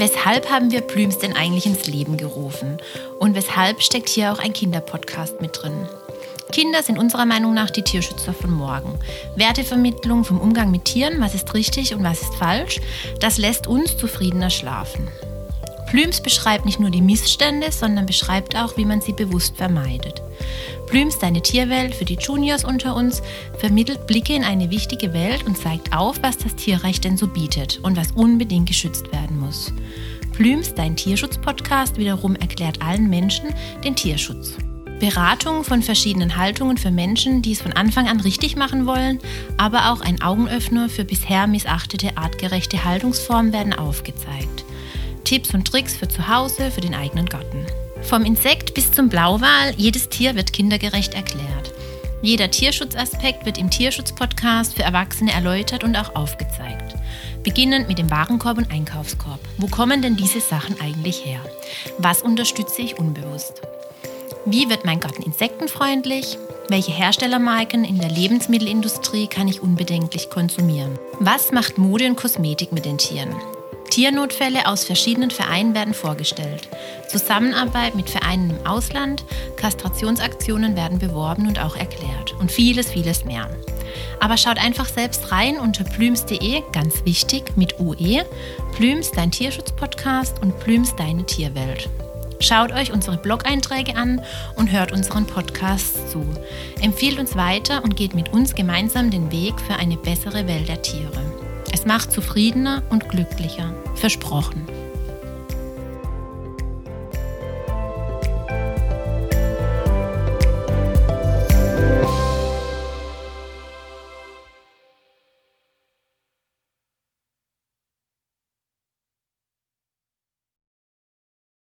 Weshalb haben wir Plüms denn eigentlich ins Leben gerufen? Und weshalb steckt hier auch ein Kinderpodcast mit drin? Kinder sind unserer Meinung nach die Tierschützer von morgen. Wertevermittlung vom Umgang mit Tieren, was ist richtig und was ist falsch, das lässt uns zufriedener schlafen. Plüms beschreibt nicht nur die Missstände, sondern beschreibt auch, wie man sie bewusst vermeidet. Plüms, deine Tierwelt für die Juniors unter uns, vermittelt Blicke in eine wichtige Welt und zeigt auf, was das Tierrecht denn so bietet und was unbedingt geschützt werden muss. Plüms, dein Tierschutz-Podcast, wiederum erklärt allen Menschen den Tierschutz. Beratung von verschiedenen Haltungen für Menschen, die es von Anfang an richtig machen wollen, aber auch ein Augenöffner für bisher missachtete artgerechte Haltungsformen werden aufgezeigt. Tipps und Tricks für zu Hause, für den eigenen Garten. Vom Insekt bis zum Blauwal, jedes Tier wird kindergerecht erklärt. Jeder Tierschutzaspekt wird im Tierschutz-Podcast für Erwachsene erläutert und auch aufgezeigt. Beginnend mit dem Warenkorb und Einkaufskorb. Wo kommen denn diese Sachen eigentlich her? Was unterstütze ich unbewusst? Wie wird mein Garten insektenfreundlich? Welche Herstellermarken in der Lebensmittelindustrie kann ich unbedenklich konsumieren? Was macht Mode und Kosmetik mit den Tieren? Tiernotfälle aus verschiedenen Vereinen werden vorgestellt. Zusammenarbeit mit Vereinen im Ausland, Kastrationsaktionen werden beworben und auch erklärt. Und vieles, vieles mehr. Aber schaut einfach selbst rein unter plüms.de, ganz wichtig, mit UE. Plüms, dein Tierschutzpodcast und Plüms, deine Tierwelt. Schaut euch unsere Blog-Einträge an und hört unseren Podcast zu. Empfiehlt uns weiter und geht mit uns gemeinsam den Weg für eine bessere Welt der Tiere. Es macht zufriedener und glücklicher. Versprochen.